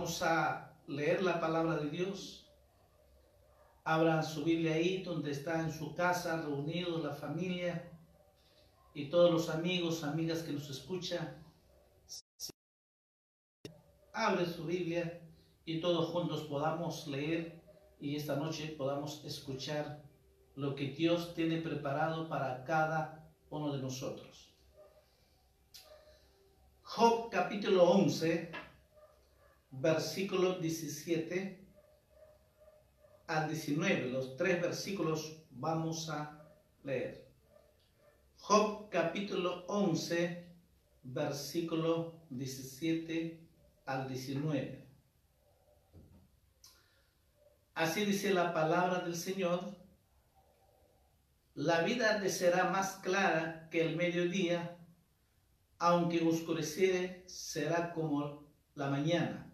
Vamos a leer la palabra de Dios. Abran su Biblia ahí donde está en su casa, reunidos la familia y todos los amigos, amigas que nos escuchan. Abre su Biblia y todos juntos podamos leer y esta noche podamos escuchar lo que Dios tiene preparado para cada uno de nosotros. Job capítulo 11, versículo 17 al 19. Los tres versículos vamos a leer. Job capítulo 11, versículo 17 al 19. Así dice la palabra del Señor la vida te será más clara que el mediodía, aunque oscureciere, será como la mañana.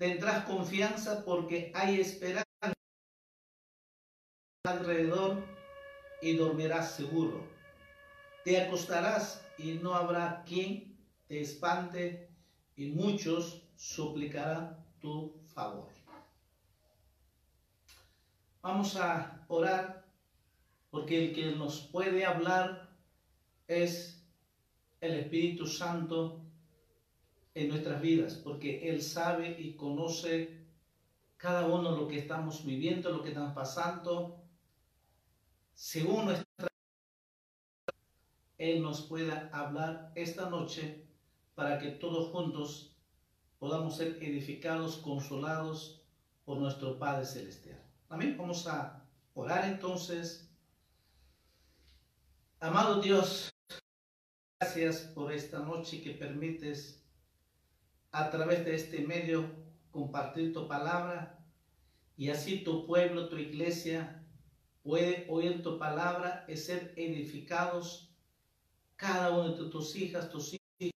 Tendrás confianza porque hay esperanza alrededor y dormirás seguro. Te acostarás y no habrá quien te espante y muchos suplicarán tu favor. Vamos a orar porque el que nos puede hablar es el Espíritu Santo en nuestras vidas, porque Él sabe y conoce cada uno lo que estamos viviendo, lo que estamos pasando, según nuestra Él nos pueda hablar esta noche para que todos juntos podamos ser edificados, consolados por nuestro Padre Celestial. Amén. Vamos a orar entonces Amado Dios, gracias por esta noche que permites a través de este medio compartir tu palabra y así tu pueblo, tu iglesia puede oír tu palabra y ser edificados. Cada uno de tus hijas, tus hijos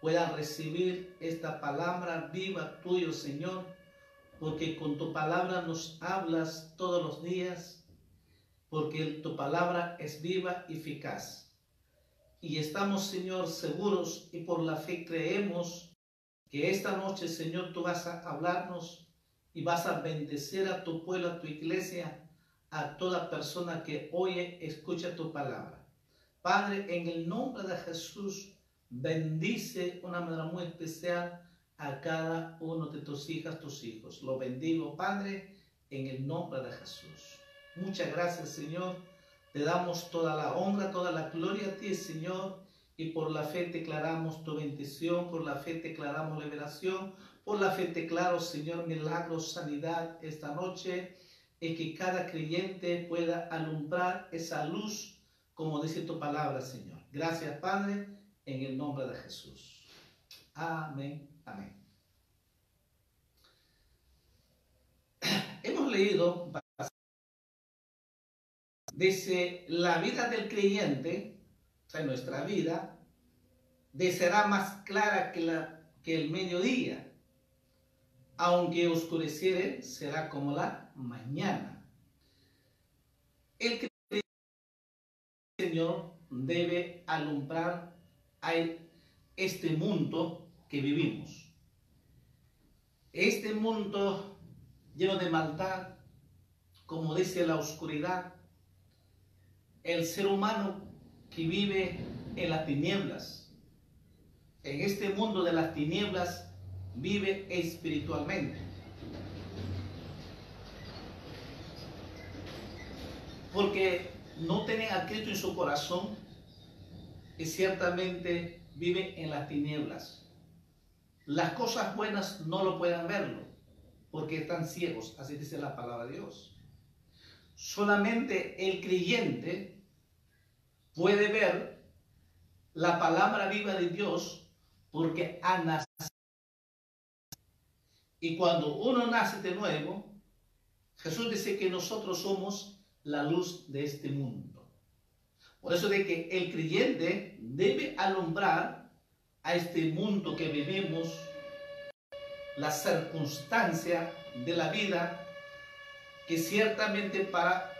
puedan recibir esta palabra viva tuyo, Señor, porque con tu palabra nos hablas todos los días porque tu palabra es viva y eficaz. Y estamos, Señor, seguros y por la fe creemos que esta noche, Señor, tú vas a hablarnos y vas a bendecir a tu pueblo, a tu iglesia, a toda persona que oye, escucha tu palabra. Padre, en el nombre de Jesús, bendice una manera muy especial a cada uno de tus hijas, tus hijos. Lo bendigo, Padre, en el nombre de Jesús. Muchas gracias, Señor. Te damos toda la honra, toda la gloria a ti, Señor. Y por la fe declaramos tu bendición, por la fe declaramos liberación, por la fe declaro, Señor, milagros, sanidad esta noche. es que cada creyente pueda alumbrar esa luz, como dice tu palabra, Señor. Gracias, Padre, en el nombre de Jesús. Amén, amén. Hemos leído desde la vida del creyente, sea, nuestra vida, de será más clara que, la, que el mediodía, aunque oscureciere, será como la mañana. El Señor debe alumbrar a este mundo que vivimos. Este mundo lleno de maldad, como dice la oscuridad, el ser humano que vive en las tinieblas, en este mundo de las tinieblas, vive espiritualmente. Porque no tiene a Cristo en su corazón y ciertamente vive en las tinieblas. Las cosas buenas no lo pueden verlo porque están ciegos, así dice la palabra de Dios. Solamente el creyente puede ver la palabra viva de Dios porque ha nacido. Y cuando uno nace de nuevo, Jesús dice que nosotros somos la luz de este mundo. Por eso de que el creyente debe alumbrar a este mundo que vivimos, la circunstancia de la vida, que ciertamente para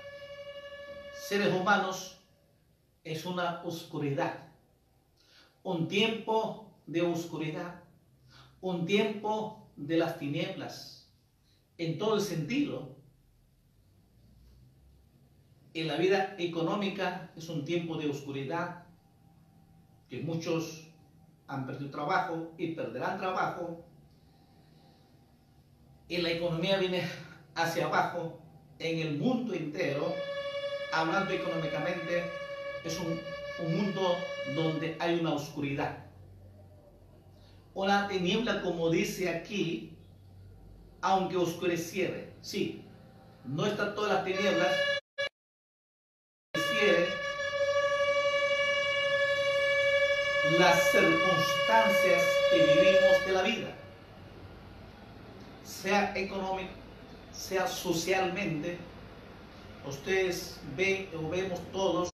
seres humanos es una oscuridad, un tiempo de oscuridad, un tiempo de las tinieblas, en todo el sentido. En la vida económica es un tiempo de oscuridad, que muchos han perdido trabajo y perderán trabajo. Y la economía viene hacia abajo en el mundo entero, hablando económicamente, es un, mundo donde hay una oscuridad. Una tiniebla, como dice aquí, aunque oscureciere. Sí, no está todas las tinieblas. las circunstancias que vivimos de la vida, sea económico, sea socialmente. Ustedes ven o vemos todos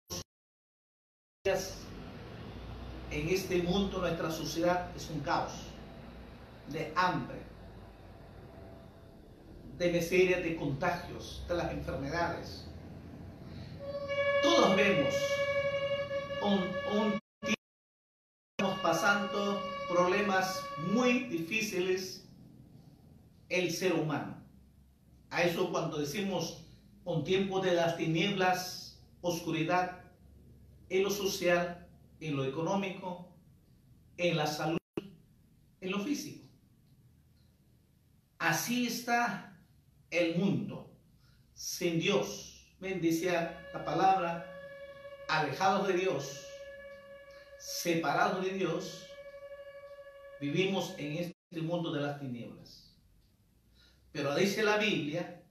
en este mundo, nuestra sociedad es un caos de hambre, de miseria, de contagios, de las enfermedades. Todos vemos un, un tiempo pasando problemas muy difíciles el ser humano. A eso cuando decimos un tiempo de las tinieblas, oscuridad, en lo social, en lo económico, en la salud, en lo físico. Así está el mundo, sin Dios. Bendice la palabra, alejados de Dios, separados de Dios, vivimos en este mundo de las tinieblas. Pero dice la Biblia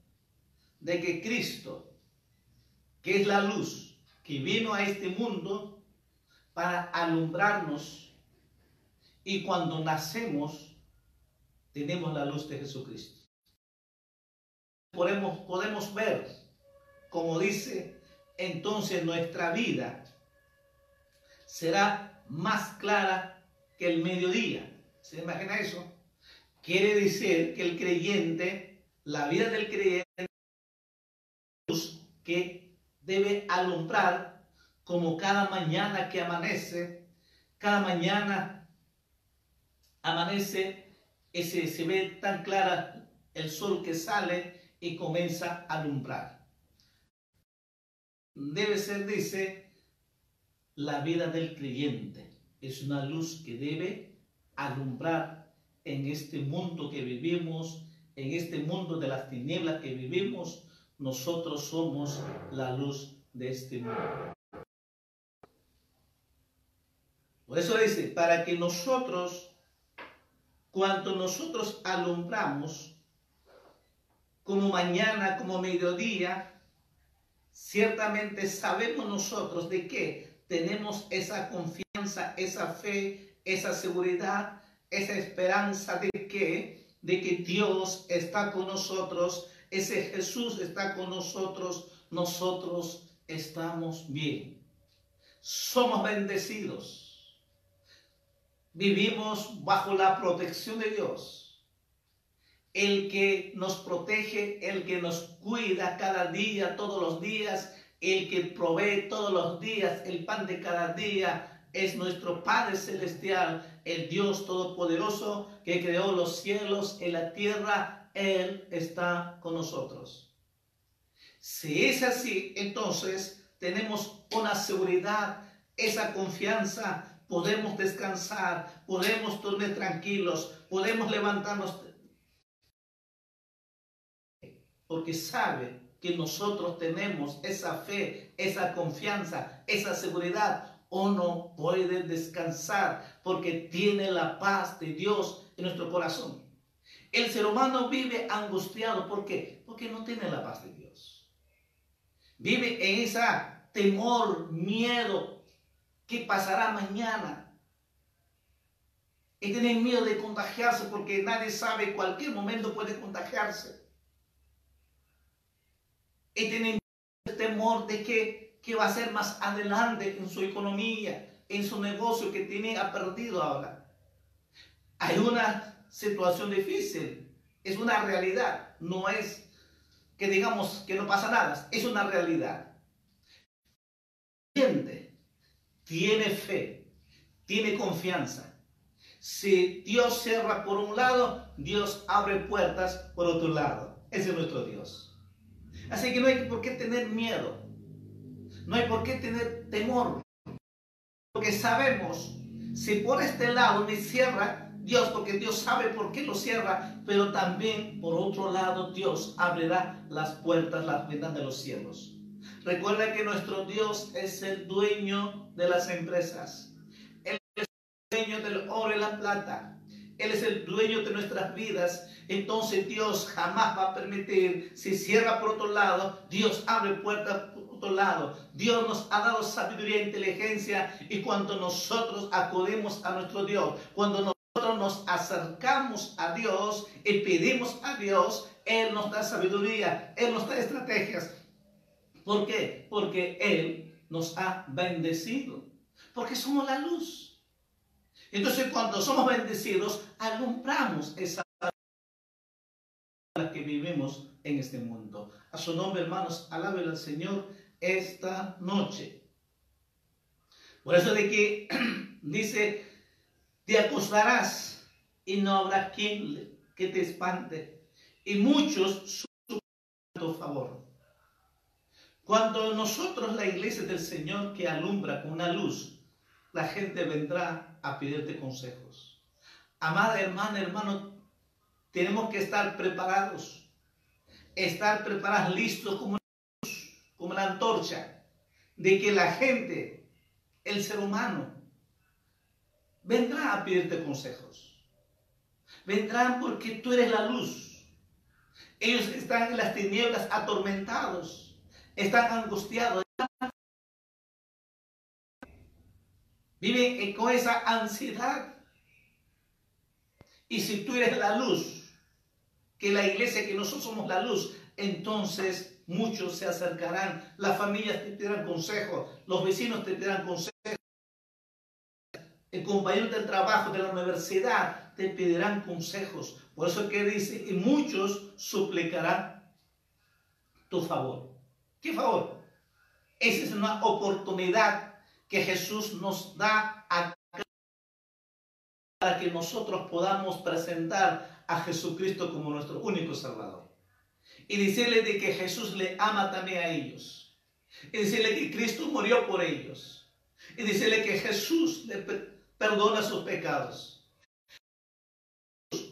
de que Cristo, que es la luz, que vino a este mundo para alumbrarnos y cuando nacemos tenemos la luz de Jesucristo. Podemos, podemos ver, como dice, entonces nuestra vida será más clara que el mediodía. ¿Se imagina eso? Quiere decir que el creyente, la vida del creyente, que debe alumbrar como cada mañana que amanece, cada mañana amanece, ese, se ve tan clara el sol que sale y comienza a alumbrar. Debe ser, dice, la vida del creyente. Es una luz que debe alumbrar en este mundo que vivimos, en este mundo de las tinieblas que vivimos, nosotros somos la luz de este mundo. Por eso dice, para que nosotros, cuando nosotros alumbramos, como mañana, como mediodía, ciertamente sabemos nosotros de que tenemos esa confianza, esa fe, esa seguridad, esa esperanza de que, de que Dios está con nosotros, ese Jesús está con nosotros, nosotros estamos bien. Somos bendecidos. Vivimos bajo la protección de Dios el que nos protege, el que nos cuida cada día, todos los días, el que provee todos los días el pan de cada día, es nuestro Padre Celestial, el Dios Todopoderoso que creó los cielos y la tierra, Él está con nosotros. Si es así, entonces tenemos una seguridad, esa confianza, podemos descansar, podemos dormir tranquilos, podemos levantarnos porque sabe que nosotros tenemos esa fe, esa confianza, esa seguridad. no puede descansar porque tiene la paz de Dios en nuestro corazón. El ser humano vive angustiado. ¿Por qué? Porque no tiene la paz de Dios. Vive en ese temor, miedo. ¿Qué pasará mañana? Y tiene miedo de contagiarse porque nadie sabe, cualquier momento puede contagiarse y tienen temor de que, que va a ser más adelante en su economía, en su negocio que tiene ha perdido ahora. Hay una situación difícil, es una realidad, no es que digamos que no pasa nada, es una realidad. Tiene fe, tiene confianza. Si Dios cierra por un lado, Dios abre puertas por otro lado. Ese es nuestro Dios. Así que no hay por qué tener miedo. No hay por qué tener temor. Porque sabemos, si por este lado me cierra Dios, porque Dios sabe por qué lo cierra, pero también por otro lado Dios abrirá las puertas, las ventanas de los cielos. Recuerda que nuestro Dios es el dueño de las empresas. Él es el dueño del oro y la plata. Él es el dueño de nuestras vidas entonces Dios jamás va a permitir, si cierra por otro lado, Dios abre puertas por otro lado. Dios nos ha dado sabiduría e inteligencia y cuando nosotros acudimos a nuestro Dios, cuando nos acercamos a Dios y pedimos a Dios, Él nos da sabiduría, Él nos da estrategias. ¿Por qué? Porque Él nos ha bendecido, porque somos la luz. Entonces cuando somos bendecidos, alumbramos esa que vivimos en este mundo. A su nombre, hermanos, alabe al Señor esta noche. Por eso de que dice, te acostarás y no habrá quien que te espante. Y muchos tu favor. Cuando nosotros, la iglesia del Señor que alumbra con una luz, la gente vendrá a pedirte consejos. Amada hermana, hermano, tenemos que estar preparados, estar preparados, listos como, como la antorcha, de que la gente, el ser humano, vendrá a pedirte consejos. Vendrán porque tú eres la luz. Ellos están en las tinieblas atormentados, están angustiados. Viven con esa ansiedad. Y si tú eres la luz, que la iglesia, que nosotros somos la luz, entonces muchos se acercarán, las familias te pedirán consejo, los vecinos te pedirán consejo, el compañero del trabajo, de la universidad, te pedirán consejos. Por eso que dice, y muchos suplicarán tu favor. ¿Qué favor? Esa es una oportunidad que Jesús nos da a para que nosotros podamos presentar a Jesucristo como nuestro único Salvador. Y decirle de que Jesús le ama también a ellos. Y decirle que Cristo murió por ellos. Y decirle que Jesús le perdona sus pecados.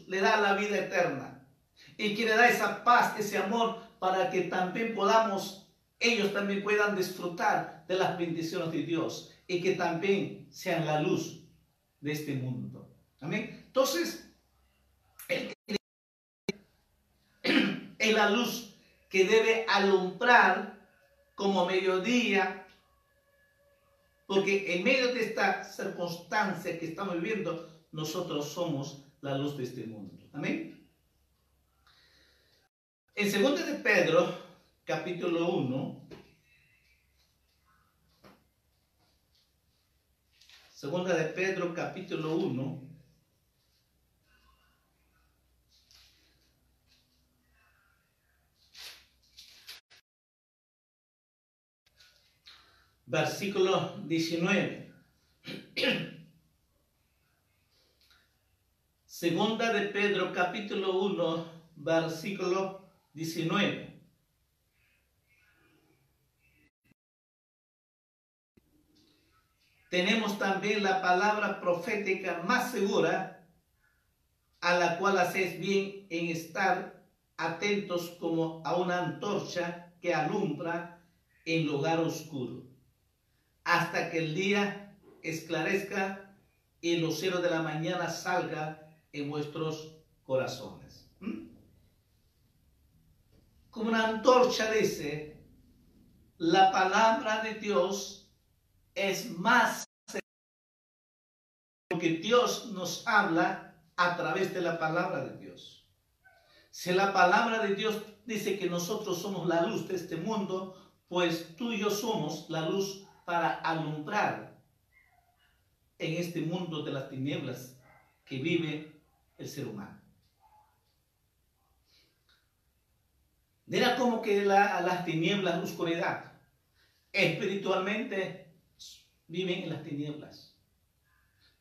Le da la vida eterna. Y que le da esa paz, ese amor, para que también podamos, ellos también puedan disfrutar de las bendiciones de Dios. Y que también sean la luz de este mundo. Amén. Entonces, el Es la luz que debe alumbrar como mediodía, porque en medio de esta circunstancia que estamos viviendo, nosotros somos la luz de este mundo. Amén. En 2 de Pedro, capítulo 1, Segunda de Pedro, capítulo 1, versículo 19. Segunda de Pedro capítulo 1, versículo 19. Tenemos también la palabra profética más segura, a la cual hacéis bien en estar atentos como a una antorcha que alumbra en lugar oscuro hasta que el día esclarezca y el lucero de la mañana salga en vuestros corazones. ¿Mm? Como una antorcha dice, la palabra de Dios es más porque Dios nos habla a través de la palabra de Dios. Si la palabra de Dios dice que nosotros somos la luz de este mundo, pues tú y yo somos la luz para alumbrar en este mundo de las tinieblas que vive el ser humano. Era como que las tinieblas, la oscuridad, espiritualmente viven en las tinieblas.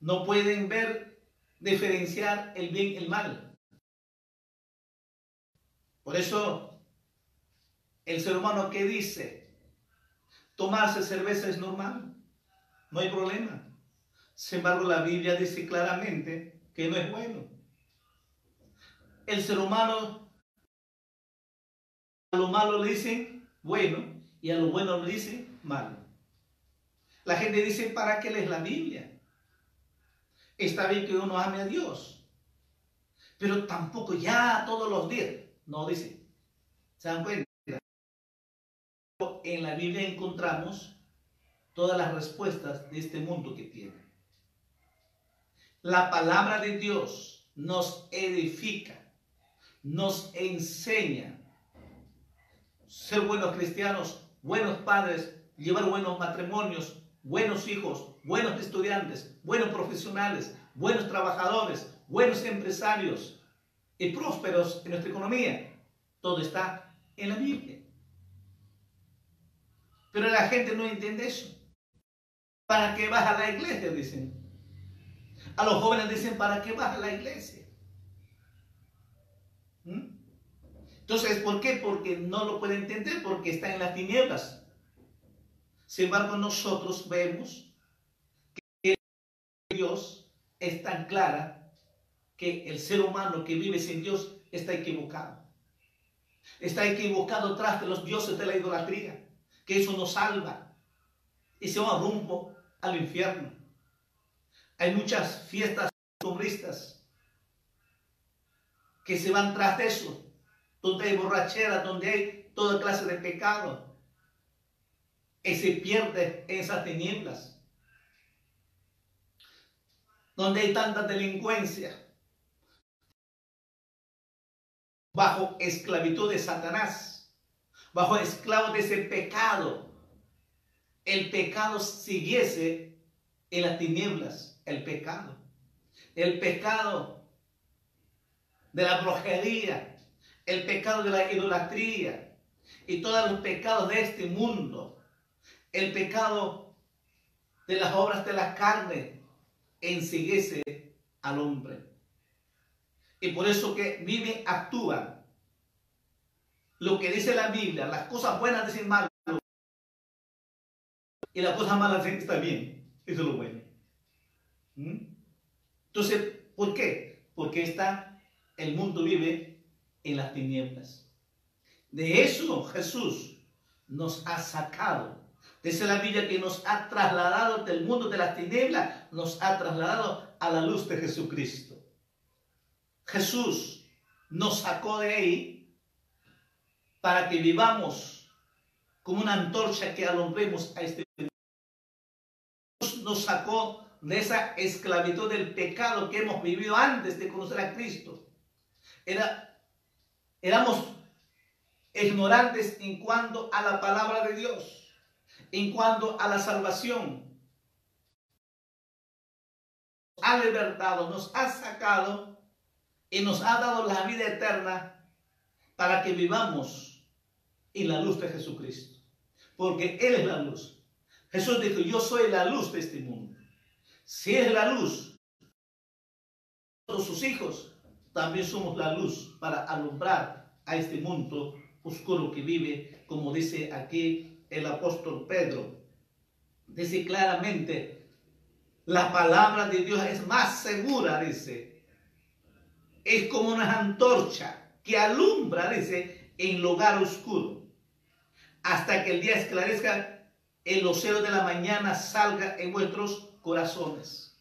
No pueden ver, diferenciar el bien y el mal. Por eso, el ser humano que dice, Tomarse cerveza es normal, no hay problema. Sin embargo, la Biblia dice claramente que no es bueno. El ser humano a lo malo le dice bueno y a lo bueno le dice malo. La gente dice, ¿para qué lees la Biblia? Está bien que uno ame a Dios, pero tampoco ya todos los días. No dice. ¿Se dan cuenta? En la Biblia encontramos todas las respuestas de este mundo que tiene. La palabra de Dios nos edifica, nos enseña ser buenos cristianos, buenos padres, llevar buenos matrimonios, buenos hijos, buenos estudiantes, buenos profesionales, buenos trabajadores, buenos empresarios y prósperos en nuestra economía. Todo está en la Biblia. Pero la gente no entiende eso. ¿Para qué vas a la iglesia? Dicen. A los jóvenes dicen, ¿para qué vas a la iglesia? ¿Mm? Entonces, ¿por qué? Porque no lo puede entender, porque está en las tinieblas. Sin embargo, nosotros vemos que Dios es tan clara que el ser humano que vive sin Dios está equivocado. Está equivocado tras de los dioses de la idolatría que eso nos salva. Y se va rumbo al infierno. Hay muchas fiestas comunistas que se van tras de eso, donde hay borrachera, donde hay toda clase de pecado, y se pierde esas tinieblas, donde hay tanta delincuencia, bajo esclavitud de Satanás bajo esclavo de ese pecado, el pecado siguiese en las tinieblas, el pecado. El pecado de la brujería, el pecado de la idolatría y todos los pecados de este mundo, el pecado de las obras de la carne, ensiguiese al hombre. Y por eso que vive, actúa lo que dice la Biblia, las cosas buenas dicen mal y las cosas malas dicen que está bien. Eso es lo bueno. ¿Mm? Entonces, ¿por qué? Porque está, el mundo vive en las tinieblas. De eso Jesús nos ha sacado. Dice la Biblia que nos ha trasladado del mundo de las tinieblas, nos ha trasladado a la luz de Jesucristo. Jesús nos sacó de ahí para que vivamos como una antorcha que alumbremos a este mundo. Nos sacó de esa esclavitud del pecado que hemos vivido antes de conocer a Cristo. Era, éramos ignorantes en cuanto a la palabra de Dios, en cuanto a la salvación. Ha libertado, nos ha sacado y nos ha dado la vida eterna para que vivamos en la luz de Jesucristo. Porque Él es la luz. Jesús dijo, yo soy la luz de este mundo. Si es la luz, todos sus hijos también somos la luz para alumbrar a este mundo oscuro que vive, como dice aquí el apóstol Pedro. Dice claramente, la palabra de Dios es más segura, dice. Es como una antorcha que alumbra, dice, en lugar oscuro. Hasta que el día esclarezca, el lucero de la mañana salga en vuestros corazones.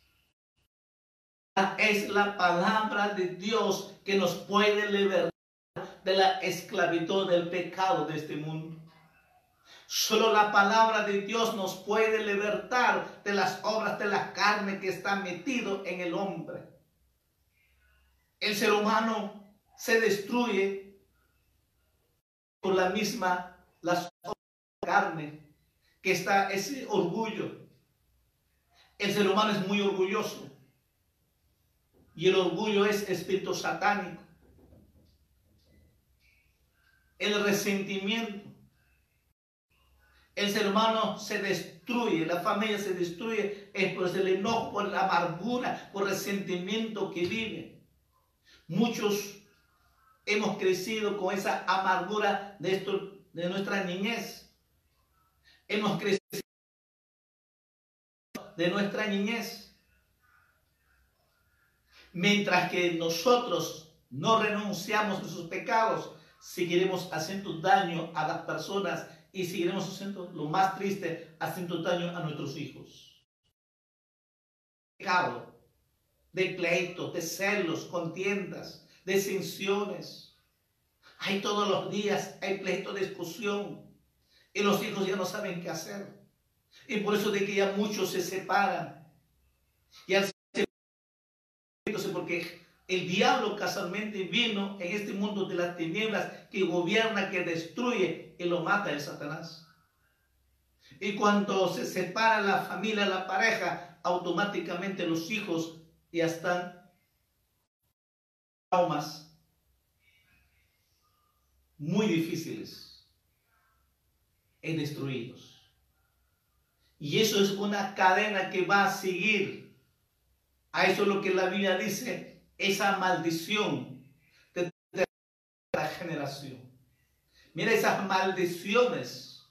Es la palabra de Dios que nos puede libertar de la esclavitud del pecado de este mundo. Solo la palabra de Dios nos puede libertar de las obras de la carne que está metido en el hombre. El ser humano se destruye por la misma las carne que está ese orgullo. El ser humano es muy orgulloso y el orgullo es espíritu satánico el resentimiento. El ser humano se destruye, la familia se destruye, es por el enojo, por la amargura, por el resentimiento que vive. Muchos hemos crecido con esa amargura de, esto, de nuestra niñez. Hemos crecido de nuestra niñez. Mientras que nosotros no renunciamos a sus pecados, seguiremos haciendo daño a las personas y seguiremos haciendo lo más triste, haciendo daño a nuestros hijos. Pecado de pleitos, de celos, contiendas, de censiones. Hay todos los días, hay pleito de discusión y los hijos ya no saben qué hacer. Y por eso de que ya muchos se separan. Y al porque el diablo casualmente vino en este mundo de las tinieblas que gobierna, que destruye y lo mata el Satanás. Y cuando se separa la familia, la pareja, automáticamente los hijos ya están traumas muy difíciles destruidos. Y eso es una cadena que va a seguir. A eso es lo que la Biblia dice esa maldición de la generación. Mira esas maldiciones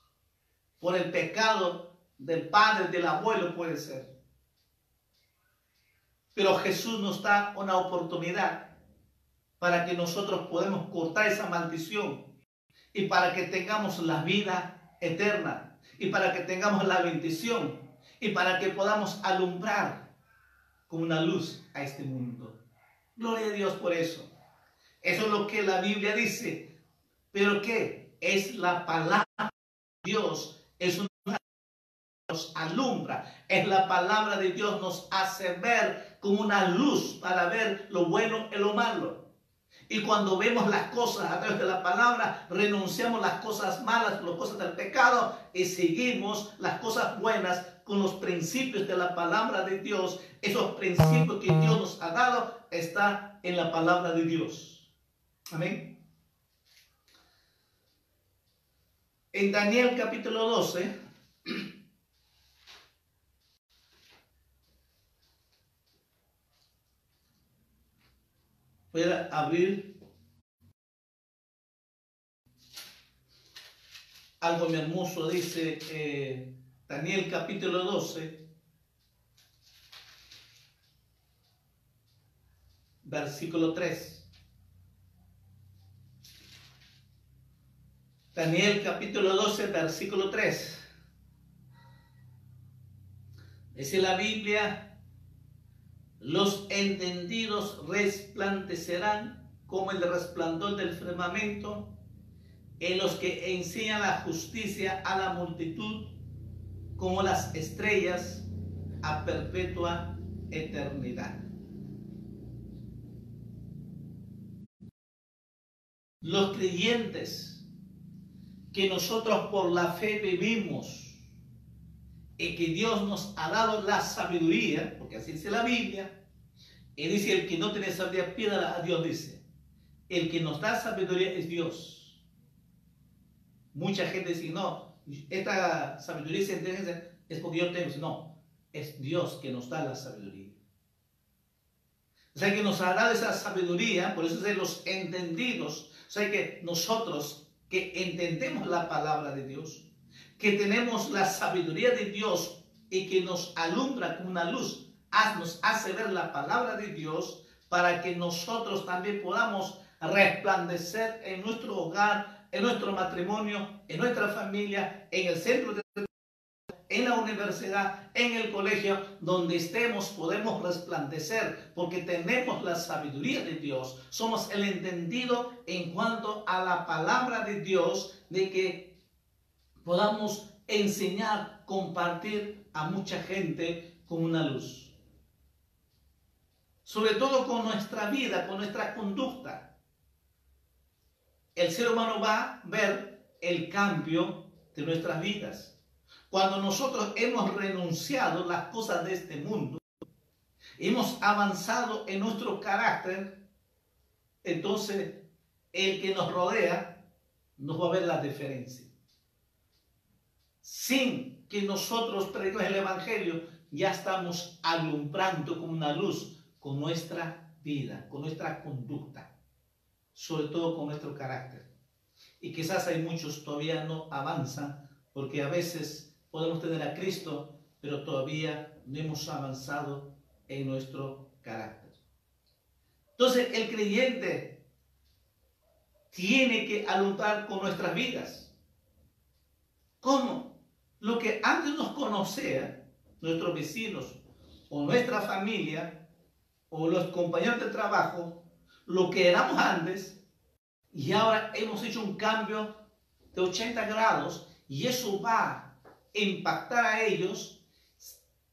por el pecado del padre, del abuelo puede ser. Pero Jesús nos da una oportunidad para que nosotros podamos cortar esa maldición y para que tengamos la vida eterna y para que tengamos la bendición y para que podamos alumbrar con una luz a este mundo. Gloria a Dios por eso. Eso es lo que la Biblia dice. Pero ¿qué? Es la palabra de Dios. Es una nos alumbra. Es la palabra de Dios nos hace ver como una luz para ver lo bueno y lo malo. Y cuando vemos las cosas a través de la palabra, renunciamos las cosas malas, las cosas del pecado y seguimos las cosas buenas con los principios de la palabra de Dios. Esos principios que Dios nos ha dado está en la palabra de Dios. Amén. En Daniel capítulo 12, voy a abrir algo muy hermoso, dice eh, Daniel capítulo 12, versículo 3. Daniel capítulo 12, versículo 3. Dice la Biblia, los entendidos resplandecerán como el resplandor del firmamento en los que enseña la justicia a la multitud como las estrellas a perpetua eternidad. Los creyentes que nosotros por la fe vivimos y que Dios nos ha dado la sabiduría, porque así dice la Biblia, y dice el que no tiene sabiduría, pídala a Dios, dice. El que nos da sabiduría es Dios. Mucha gente dice, no, esta sabiduría es porque yo tengo. No, es Dios que nos da la sabiduría. O sea que nos ha dado esa sabiduría, por eso es de los entendidos. O sea que nosotros que entendemos la palabra de Dios, que tenemos la sabiduría de Dios y que nos alumbra como una luz, nos hace ver la palabra de Dios para que nosotros también podamos resplandecer en nuestro hogar, en nuestro matrimonio, en nuestra familia, en el centro de en la universidad, en el colegio, donde estemos, podemos resplandecer porque tenemos la sabiduría de Dios. Somos el entendido en cuanto a la palabra de Dios, de que podamos enseñar, compartir a mucha gente con una luz. Sobre todo con nuestra vida, con nuestra conducta. El ser humano va a ver el cambio de nuestras vidas cuando nosotros hemos renunciado las cosas de este mundo, hemos avanzado en nuestro carácter, entonces el que nos rodea nos va a ver la diferencia. Sin que nosotros prediquemos el Evangelio, ya estamos alumbrando como una luz con nuestra vida, con nuestra conducta, sobre todo con nuestro carácter. Y quizás hay muchos todavía no avanzan porque a veces podemos tener a Cristo, pero todavía no hemos avanzado en nuestro carácter. Entonces, el creyente tiene que alumbrar con nuestras vidas. ¿Cómo? Lo que antes nos conocía, nuestros vecinos o nuestra familia o los compañeros de trabajo, lo que éramos antes, y ahora hemos hecho un cambio de 80 grados y eso va impactar a ellos,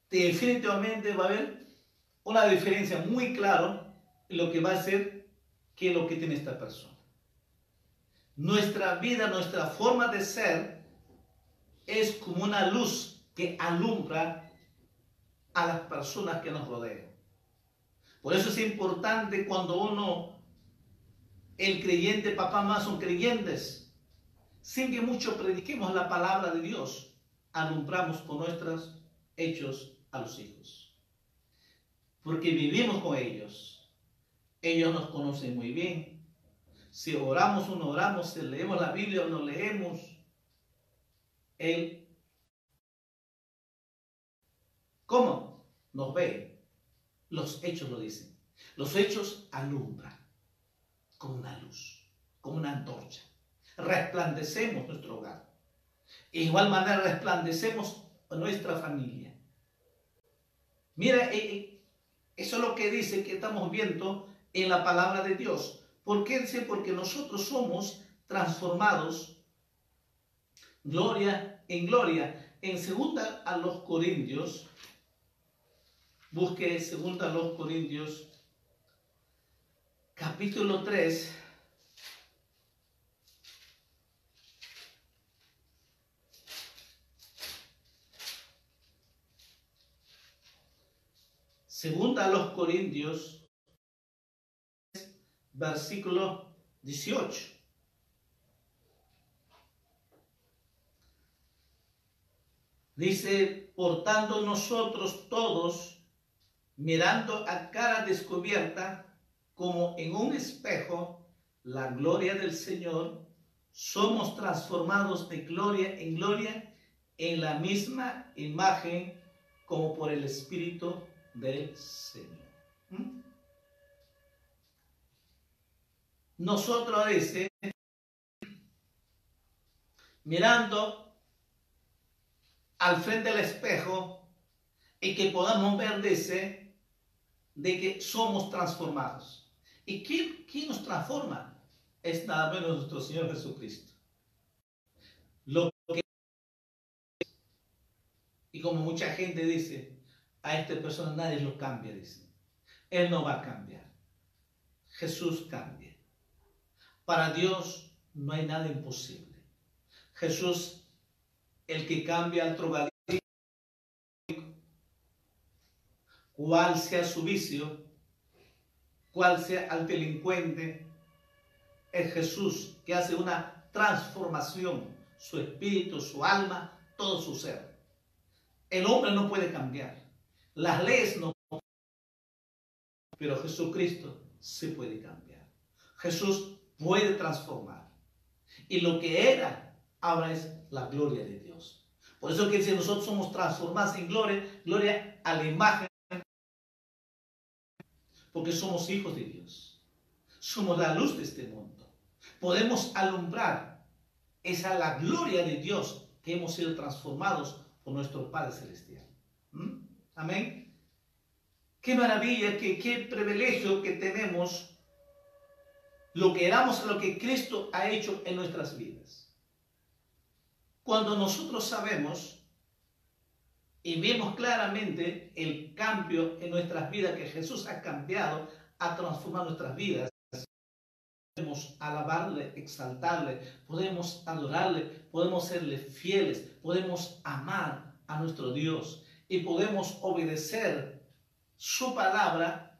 definitivamente va a haber una diferencia muy clara en lo que va a ser que lo que tiene esta persona. Nuestra vida, nuestra forma de ser es como una luz que alumbra a las personas que nos rodean. Por eso es importante cuando uno, el creyente, papá más son creyentes, sin que mucho prediquemos la palabra de Dios alumbramos con nuestros hechos a los hijos. Porque vivimos con ellos. Ellos nos conocen muy bien. Si oramos o no oramos, si leemos la Biblia o no leemos, Él, ¿cómo? Nos ve. Los hechos lo dicen. Los hechos alumbran como una luz, como una antorcha. Resplandecemos nuestro hogar igual manera resplandecemos nuestra familia. Mira, eh, eh, eso es lo que dice que estamos viendo en la palabra de Dios. ¿Por qué dice? Porque nosotros somos transformados gloria en gloria. En segunda a los Corintios, busque segunda a los Corintios, capítulo 3, Segunda a los Corintios, versículo 18. Dice, portando nosotros todos, mirando a cara descubierta, como en un espejo, la gloria del Señor, somos transformados de gloria en gloria en la misma imagen como por el Espíritu del Señor. ¿Mm? Nosotros veces, mirando al frente del espejo y que podamos ver, dice, de que somos transformados. ¿Y quién, quién nos transforma? Es nada menos nuestro Señor Jesucristo. Lo que y como mucha gente dice, a esta persona nadie lo cambia, dice. Él no va a cambiar. Jesús cambia. Para Dios no hay nada imposible. Jesús, el que cambia al cuál sea su vicio, cuál sea al delincuente, es Jesús que hace una transformación, su espíritu, su alma, todo su ser. El hombre no puede cambiar, las leyes no pero Jesucristo se puede cambiar. Jesús puede transformar. Y lo que era, ahora es la gloria de Dios. Por eso que si nosotros somos transformados en gloria, gloria a la imagen, porque somos hijos de Dios. Somos la luz de este mundo. Podemos alumbrar esa la gloria de Dios que hemos sido transformados por nuestro Padre Celestial. ¿Mm? Amén. Qué maravilla, qué, privilegio que tenemos lo que éramos, lo que Cristo ha hecho en nuestras vidas. Cuando nosotros sabemos y vemos claramente el cambio en nuestras vidas que Jesús ha cambiado, ha transformado nuestras vidas, podemos alabarle, exaltarle, podemos adorarle, podemos serle fieles, podemos amar a nuestro Dios y podemos obedecer su palabra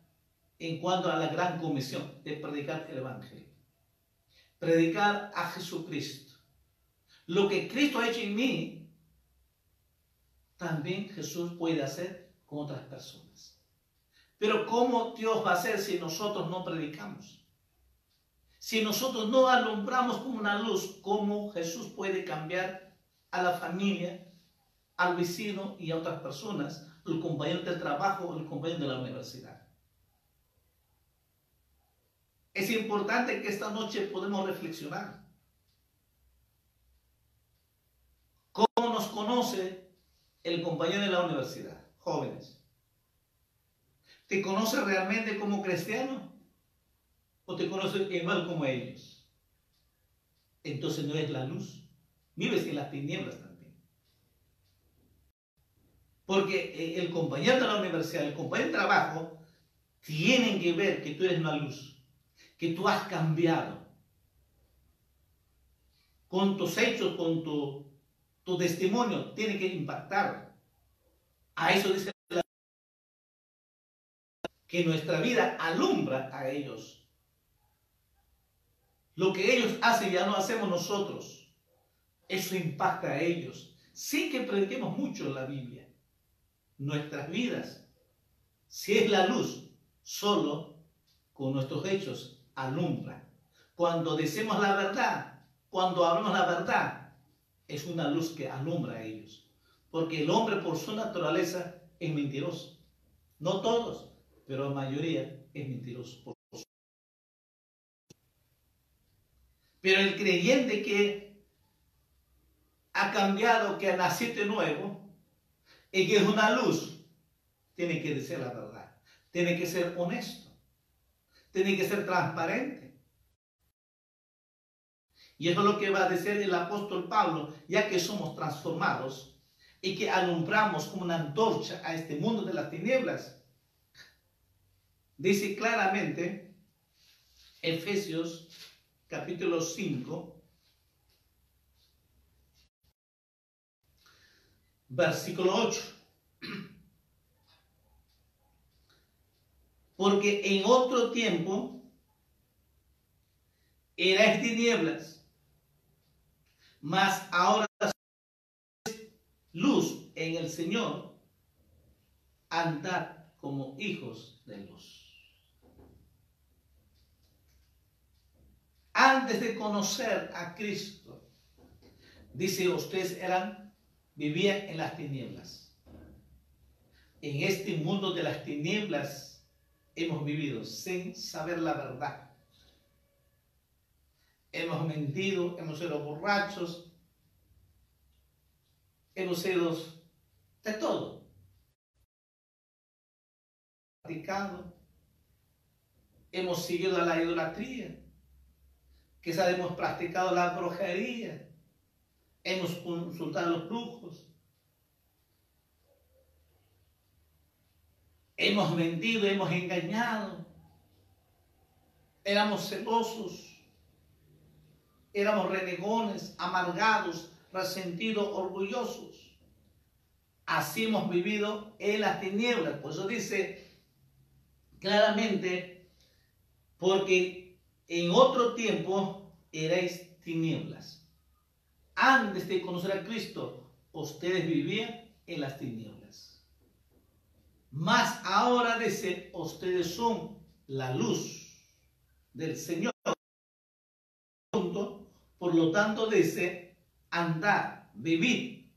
en cuanto a la gran comisión de predicar el Evangelio. Predicar a Jesucristo. Lo que Cristo ha hecho en mí, también Jesús puede hacer con otras personas. Pero ¿cómo Dios va a hacer si nosotros no predicamos? Si nosotros no alumbramos como una luz, ¿cómo Jesús puede cambiar a la familia, al vecino y a otras personas el compañero del trabajo, el compañero de la universidad. Es importante que esta noche podamos reflexionar. ¿Cómo nos conoce el compañero de la universidad? Jóvenes. ¿Te conoce realmente como cristiano? ¿O te conoce igual como ellos? Entonces no es la luz. Vives en las tinieblas porque eh, el compañero de la universidad, el compañero de trabajo, tienen que ver que tú eres una luz, que tú has cambiado. Con tus hechos, con tu, tu testimonio, tiene que impactar. A eso dice que nuestra vida alumbra a ellos. Lo que ellos hacen ya no hacemos nosotros. Eso impacta a ellos. Sin que prediquemos mucho la Biblia nuestras vidas. Si es la luz, solo con nuestros hechos alumbra. Cuando decimos la verdad, cuando hablamos la verdad, es una luz que alumbra a ellos. Porque el hombre por su naturaleza es mentiroso. No todos, pero la mayoría es mentiroso. Pero el creyente que ha cambiado, que ha nacido de nuevo, y que es una luz, tiene que decir la verdad, tiene que ser honesto, tiene que ser transparente. Y eso es lo que va a decir el apóstol Pablo, ya que somos transformados y que alumbramos como una antorcha a este mundo de las tinieblas. Dice claramente Efesios capítulo 5, versículo 8. Porque en otro tiempo erais tinieblas, mas ahora luz en el Señor, andad como hijos de luz. Antes de conocer a Cristo, dice, ustedes eran vivía en las tinieblas. En este mundo de las tinieblas hemos vivido sin saber la verdad. Hemos mentido, hemos sido borrachos, hemos sido de todo. Practicado, hemos seguido la idolatría, quizás hemos practicado la brujería, hemos consultado a los brujos, hemos mentido, hemos engañado, éramos celosos, éramos renegones, amargados, resentidos, orgullosos. Así hemos vivido en las tinieblas. Por eso dice claramente, porque en otro tiempo erais tinieblas. Antes de conocer a Cristo, ustedes vivían en las tinieblas. Más ahora dice, ustedes son la luz del Señor. Por lo tanto, dice, andar, vivir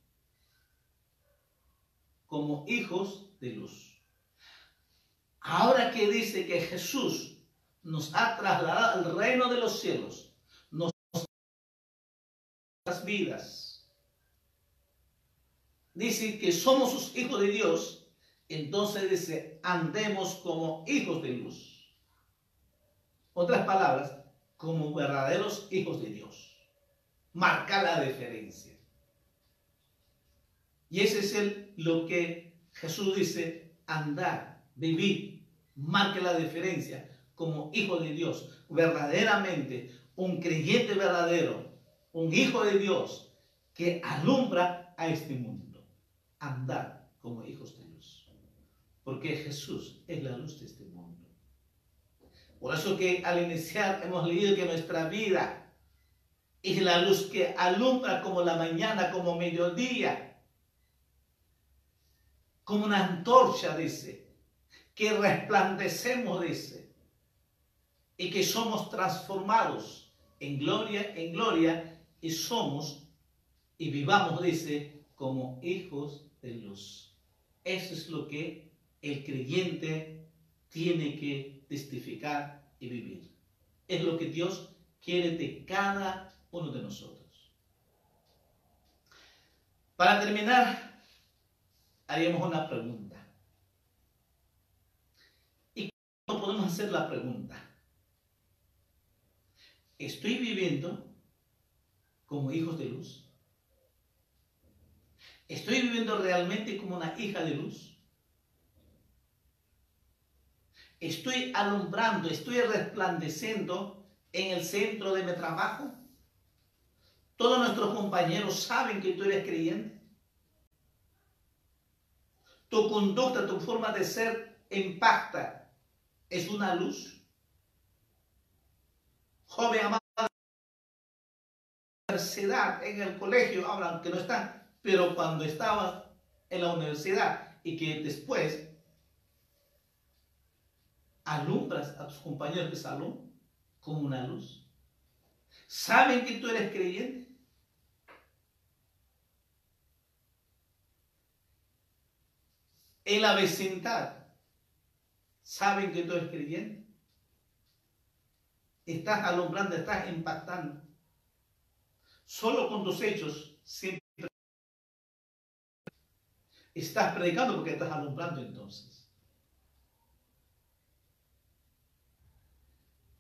como hijos de luz. Ahora que dice que Jesús nos ha trasladado al reino de los cielos, nos las vidas, dice que somos sus hijos de Dios, entonces dice, andemos como hijos de luz. Otras palabras, como verdaderos hijos de Dios. Marca la diferencia. Y ese es el, lo que Jesús dice, andar, vivir, marca la diferencia como hijo de Dios. Verdaderamente, un creyente verdadero, un hijo de Dios que alumbra a este mundo. Andar como hijos de Dios. Porque Jesús es la luz de este mundo. Por eso que al iniciar hemos leído que nuestra vida es la luz que alumbra como la mañana, como mediodía, como una antorcha, dice, que resplandecemos, dice, y que somos transformados en gloria, en gloria, y somos y vivamos, dice, como hijos de luz. Eso es lo que el creyente tiene que testificar y vivir. Es lo que Dios quiere de cada uno de nosotros. Para terminar, haríamos una pregunta. ¿Y cómo podemos hacer la pregunta? ¿Estoy viviendo como hijos de luz? ¿Estoy viviendo realmente como una hija de luz? estoy alumbrando, estoy resplandeciendo en el centro de mi trabajo. Todos nuestros compañeros saben que tú eres creyente. Tu conducta, tu forma de ser impacta. Es una luz. Joven amado, universidad, en el colegio, hablan que no están, pero cuando estaba en la universidad y que después alumbras a tus compañeros de salón como una luz. ¿Saben que tú eres creyente? En la vecindad, ¿saben que tú eres creyente? Estás alumbrando, estás impactando. Solo con tus hechos siempre estás predicando porque estás alumbrando entonces.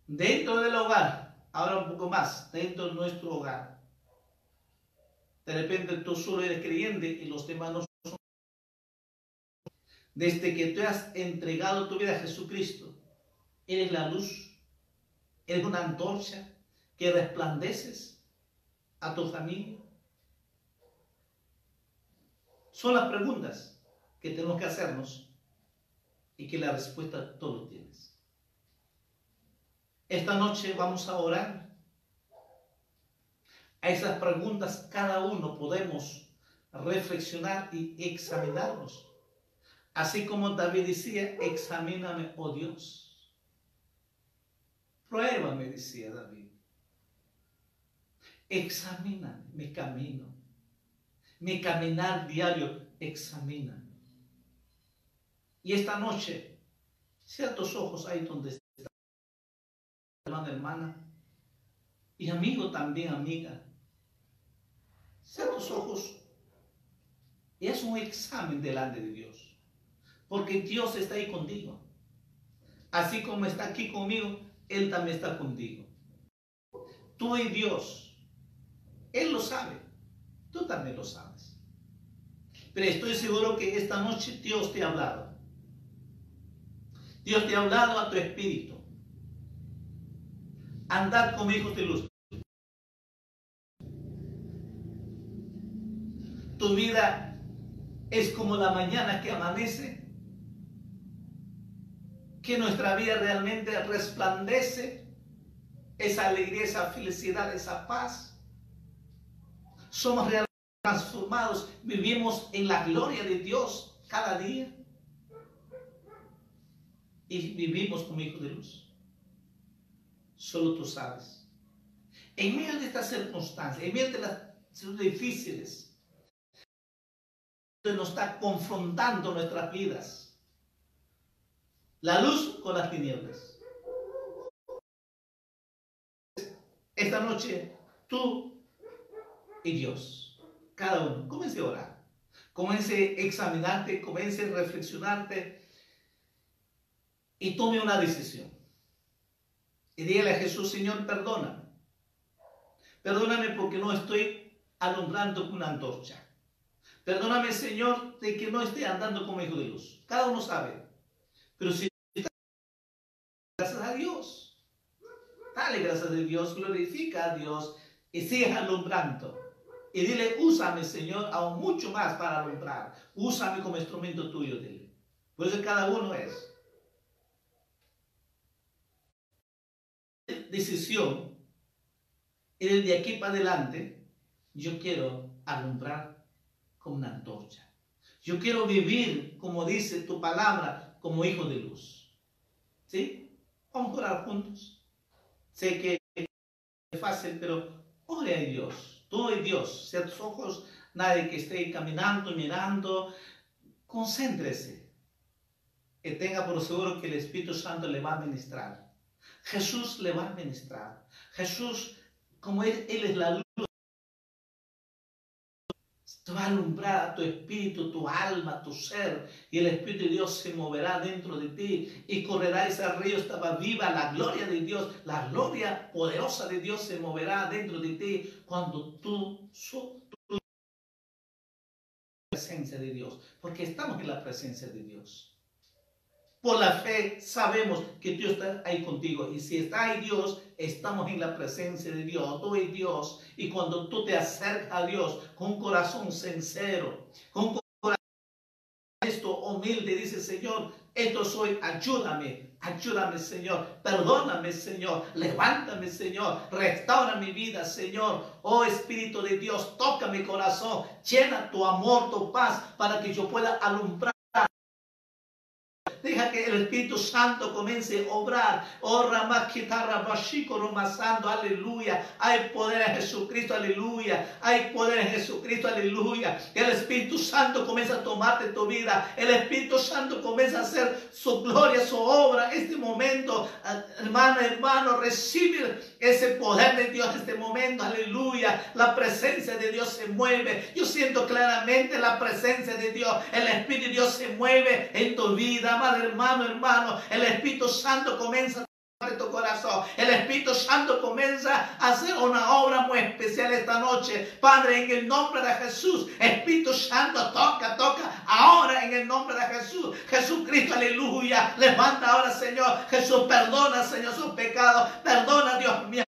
Dentro del hogar, ahora un poco más, dentro de nuestro hogar. De repente tú solo eres creyente y los demás no son. Desde que tú has entregado tu vida a Jesucristo, eres la luz, eres una antorcha que resplandeces a tu familia. Son las preguntas que tenemos que hacernos y que la respuesta todos tienes. Esta noche vamos a orar. A esas preguntas cada uno podemos reflexionar y examinarnos. Así como David decía, examíname, oh Dios. Pruébame, decía David. Examina mi camino. Mi caminar diario, examina. Y esta noche, ciertos ojos ahí donde hermana, y amigo también, amiga. Cierra los ojos y es un examen delante de Dios, porque Dios está ahí contigo. Así como está aquí conmigo, Él también está contigo. Tú y Dios, Él lo sabe, tú también lo sabes. Pero estoy seguro que esta noche Dios te ha hablado. Dios te ha hablado a tu espíritu. Andad como hijos de luz. Tu vida es como la mañana que amanece, que nuestra vida realmente resplandece esa alegría, esa felicidad, esa paz. Somos realmente transformados, vivimos en la gloria de Dios cada día y vivimos como hijos de luz. Solo tú sabes. En medio de estas circunstancias, en medio de las difíciles, nos está confrontando nuestras vidas. La luz con las tinieblas. Esta noche, tú y Dios, cada uno, comience a orar. Comience a examinarte, comience a reflexionarte y tome una decisión. Y dígale a Jesús, Señor, perdóname. Perdóname porque no estoy alumbrando con una antorcha. Perdóname, Señor, de que no esté andando como hijo de luz. Cada uno sabe. Pero si gracias a Dios, dale gracias a Dios, glorifica a Dios y sigue alumbrando. Y dile, úsame, Señor, aún mucho más para alumbrar. Úsame como instrumento tuyo, dile. Por eso cada uno es. Decisión. Y desde aquí para adelante, yo quiero alumbrar como una antorcha. Yo quiero vivir, como dice tu palabra, como hijo de luz. ¿Sí? Vamos a orar juntos. Sé que es fácil, pero ore a Dios. Tú y Dios. Ciertos ojos, nadie que esté caminando, mirando. Concéntrese. Y tenga por seguro que el Espíritu Santo le va a ministrar. Jesús le va a ministrar. Jesús, como Él, él es la luz te va a alumbrar tu espíritu, tu alma, tu ser, y el Espíritu de Dios se moverá dentro de ti y correrá ese río, estaba viva, la gloria de Dios, la gloria poderosa de Dios se moverá dentro de ti cuando tú, tú presencia de Dios, porque estamos en la presencia de Dios. Por la fe sabemos que Dios está ahí contigo. Y si está ahí Dios, estamos en la presencia de Dios. Tú y Dios. Y cuando tú te acercas a Dios con un corazón sincero, con un corazón esto humilde, dice Señor, esto soy, ayúdame, ayúdame Señor, perdóname Señor, levántame Señor, restaura mi vida Señor. Oh Espíritu de Dios, toca mi corazón, llena tu amor, tu paz, para que yo pueda alumbrar Deja que el Espíritu Santo comience a obrar. Oh, Romasando, aleluya. Hay poder en Jesucristo, aleluya. Hay poder en Jesucristo, aleluya. El Espíritu Santo comienza a tomarte tu vida. El Espíritu Santo comienza a hacer su gloria, su obra. Este momento, hermano, hermano, recibe ese poder de Dios en este momento, aleluya. La presencia de Dios se mueve. Yo siento claramente la presencia de Dios. El Espíritu de Dios se mueve en tu vida, hermano, hermano, el Espíritu Santo comienza a tu corazón. El Espíritu Santo comienza a hacer una obra muy especial esta noche. Padre, en el nombre de Jesús, Espíritu Santo, toca, toca. Ahora en el nombre de Jesús. Jesucristo, aleluya. Levanta ahora, Señor. Jesús, perdona, Señor, sus pecados. Perdona, Dios mío.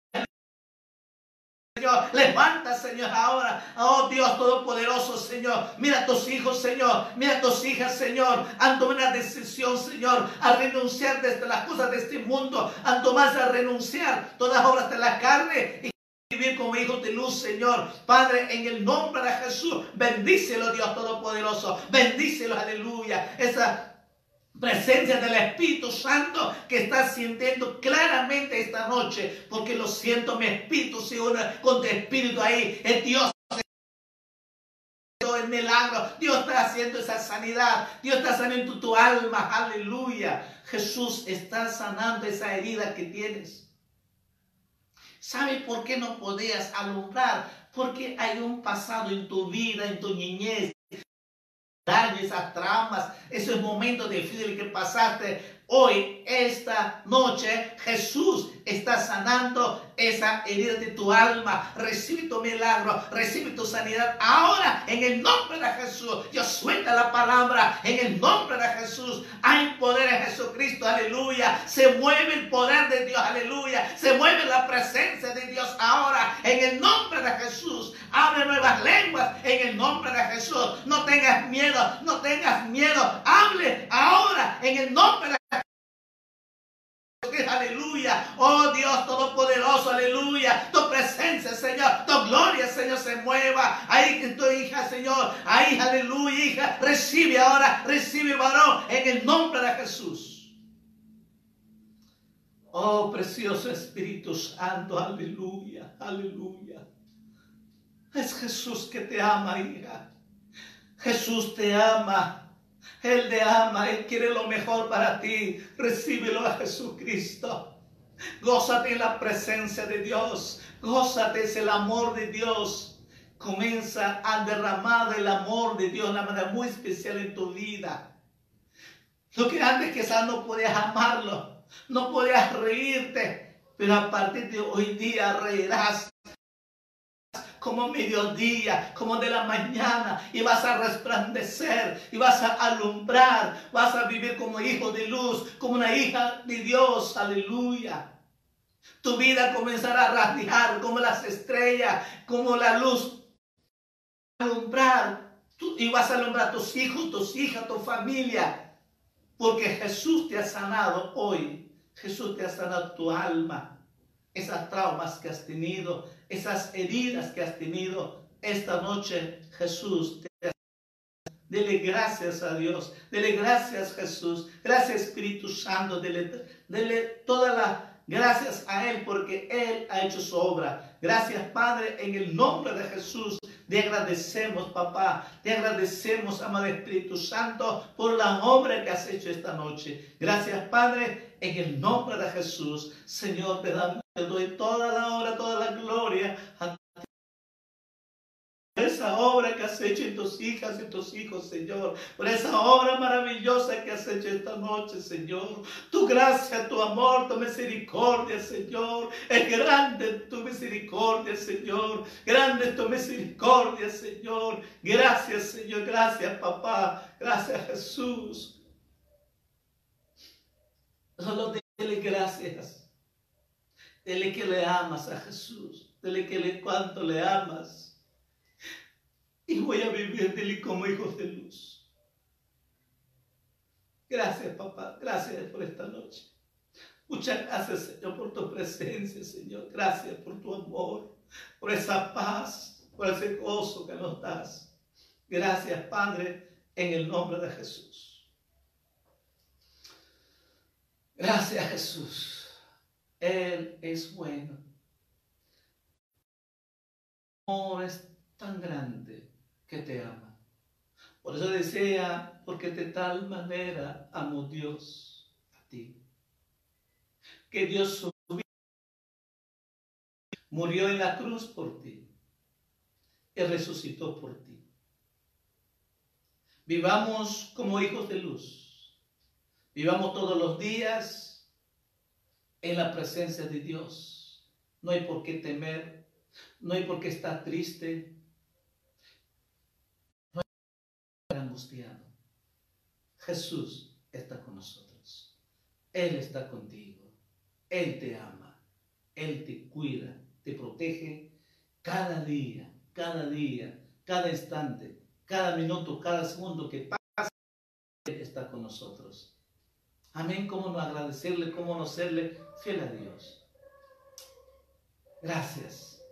Levanta, Señor, ahora. Oh Dios Todopoderoso, Señor. Mira a tus hijos, Señor. Mira a tus hijas, Señor. Han tomado una decisión, Señor, a renunciar desde las cosas de este mundo. Han tomado a renunciar todas obras de la carne. Y vivir como hijos de luz, Señor. Padre, en el nombre de Jesús, bendícelo, Dios Todopoderoso. Bendícelo, aleluya. Esa presencia del Espíritu Santo que estás sintiendo claramente esta noche, porque lo siento, mi espíritu se une con tu espíritu ahí, es Dios. El milagro, Dios está haciendo esa sanidad, Dios está sanando tu alma, aleluya. Jesús está sanando esa herida que tienes. ¿Sabe por qué no podías alumbrar? Porque hay un pasado en tu vida, en tu niñez, esas tramas, esos momentos difíciles que pasaste, Hoy, esta noche, Jesús está sanando esa herida de tu alma. Recibe tu milagro, recibe tu sanidad. Ahora, en el nombre de Jesús, yo suelta la palabra. En el nombre de Jesús, hay poder en Jesucristo. Aleluya. Se mueve el poder de Dios. Aleluya. Se mueve la presencia de Dios ahora. En el nombre de Jesús, abre nuevas lenguas. En el nombre de Jesús, no tengas miedo. No tengas miedo. Hable ahora. En el nombre de aleluya. Oh Dios Todopoderoso, aleluya. Tu presencia, Señor, tu gloria, Señor, se mueva. Ahí que tu hija, Señor, ahí, aleluya, hija, recibe ahora, recibe varón, en el nombre de Jesús. Oh, precioso Espíritu Santo, aleluya, aleluya. Es Jesús que te ama, hija. Jesús te ama. Él te ama, Él quiere lo mejor para ti. Recíbelo a Jesucristo. Gózate en la presencia de Dios. Gózate es el amor de Dios. Comienza a derramar el amor de Dios de una manera muy especial en tu vida. Lo que antes quizás no podías amarlo, no podías reírte, pero a partir de hoy día reirás como mediodía, como de la mañana, y vas a resplandecer, y vas a alumbrar, vas a vivir como hijo de luz, como una hija de Dios, aleluya. Tu vida comenzará a radiar como las estrellas, como la luz, alumbrar, y vas a alumbrar a tus hijos, tus hijas, tu familia, porque Jesús te ha sanado hoy, Jesús te ha sanado tu alma. Esas traumas que has tenido, esas heridas que has tenido. Esta noche Jesús te Dele gracias a Dios, dele gracias Jesús, gracias Espíritu Santo, dele, dele todas las gracias a Él porque Él ha hecho su obra. Gracias Padre, en el nombre de Jesús. Te agradecemos, papá. Te agradecemos, amado Espíritu Santo, por la obra que has hecho esta noche. Gracias, Padre, en el nombre de Jesús. Señor, te, doy toda la obra, toda la gloria a esa obra que has hecho en tus hijas y tus hijos, Señor. Por esa obra maravillosa que has hecho esta noche, Señor. Tu gracia, tu amor, tu misericordia, Señor. Es grande tu misericordia, Señor. Grande tu misericordia, Señor. Gracias, Señor. Gracias, papá. Gracias, Jesús. Solo dele gracias. Dele que le amas a Jesús. Dele que le cuánto le amas y voy a vivir él como hijos de luz. Gracias, papá. Gracias por esta noche. Muchas gracias, Señor, por tu presencia, Señor. Gracias por tu amor, por esa paz, por ese gozo que nos das. Gracias, Padre, en el nombre de Jesús. Gracias, Jesús. Él es bueno. amor es tan grande que te ama. Por eso desea, porque de tal manera amó Dios a ti. Que Dios murió en la cruz por ti y resucitó por ti. Vivamos como hijos de luz. Vivamos todos los días en la presencia de Dios. No hay por qué temer, no hay por qué estar triste, Jesús está con nosotros. Él está contigo. Él te ama. Él te cuida, te protege cada día, cada día, cada instante, cada minuto, cada segundo que pasa. Él está con nosotros. Amén. ¿Cómo no agradecerle? ¿Cómo no serle fiel a Dios? Gracias.